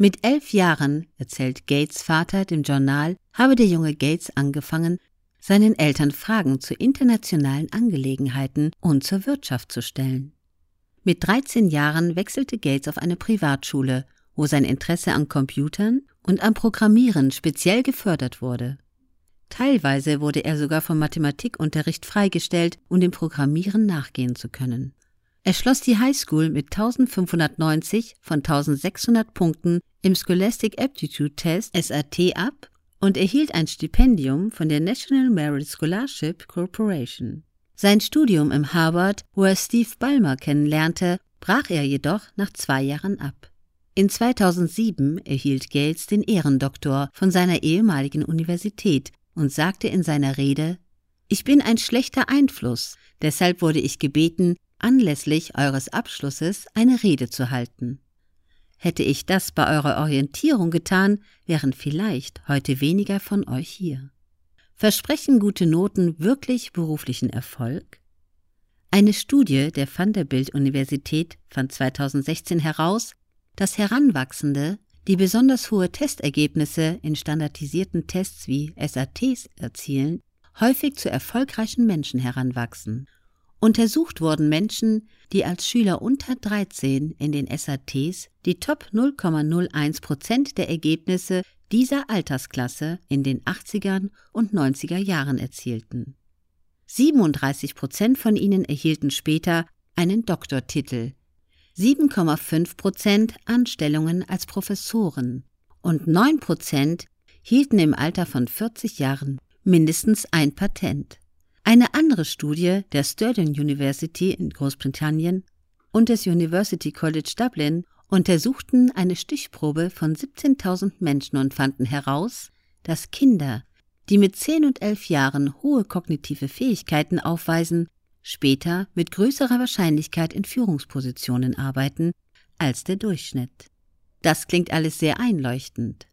Mit elf Jahren, erzählt Gates Vater dem Journal, habe der junge Gates angefangen, seinen Eltern Fragen zu internationalen Angelegenheiten und zur Wirtschaft zu stellen. Mit 13 Jahren wechselte Gates auf eine Privatschule, wo sein Interesse an Computern und am Programmieren speziell gefördert wurde. Teilweise wurde er sogar vom Mathematikunterricht freigestellt, um dem Programmieren nachgehen zu können. Er schloss die Highschool mit 1590 von 1600 Punkten im Scholastic Aptitude Test SAT ab und erhielt ein Stipendium von der National Merit Scholarship Corporation. Sein Studium im Harvard, wo er Steve Ballmer kennenlernte, brach er jedoch nach zwei Jahren ab. In 2007 erhielt Gates den Ehrendoktor von seiner ehemaligen Universität und sagte in seiner Rede, ich bin ein schlechter Einfluss, deshalb wurde ich gebeten, anlässlich eures Abschlusses eine Rede zu halten. Hätte ich das bei eurer Orientierung getan, wären vielleicht heute weniger von euch hier. Versprechen gute Noten wirklich beruflichen Erfolg? Eine Studie der Vanderbilt Universität fand 2016 heraus, dass Heranwachsende, die besonders hohe Testergebnisse in standardisierten Tests wie SATs erzielen, häufig zu erfolgreichen Menschen heranwachsen Untersucht wurden Menschen, die als Schüler unter 13 in den SATs die Top 0,01 Prozent der Ergebnisse dieser Altersklasse in den 80er und 90er Jahren erzielten. 37 Prozent von ihnen erhielten später einen Doktortitel, 7,5 Prozent Anstellungen als Professoren und 9 Prozent hielten im Alter von 40 Jahren mindestens ein Patent. Eine andere Studie der Sturgeon University in Großbritannien und des University College Dublin untersuchten eine Stichprobe von 17.000 Menschen und fanden heraus, dass Kinder, die mit 10 und 11 Jahren hohe kognitive Fähigkeiten aufweisen, später mit größerer Wahrscheinlichkeit in Führungspositionen arbeiten als der Durchschnitt. Das klingt alles sehr einleuchtend.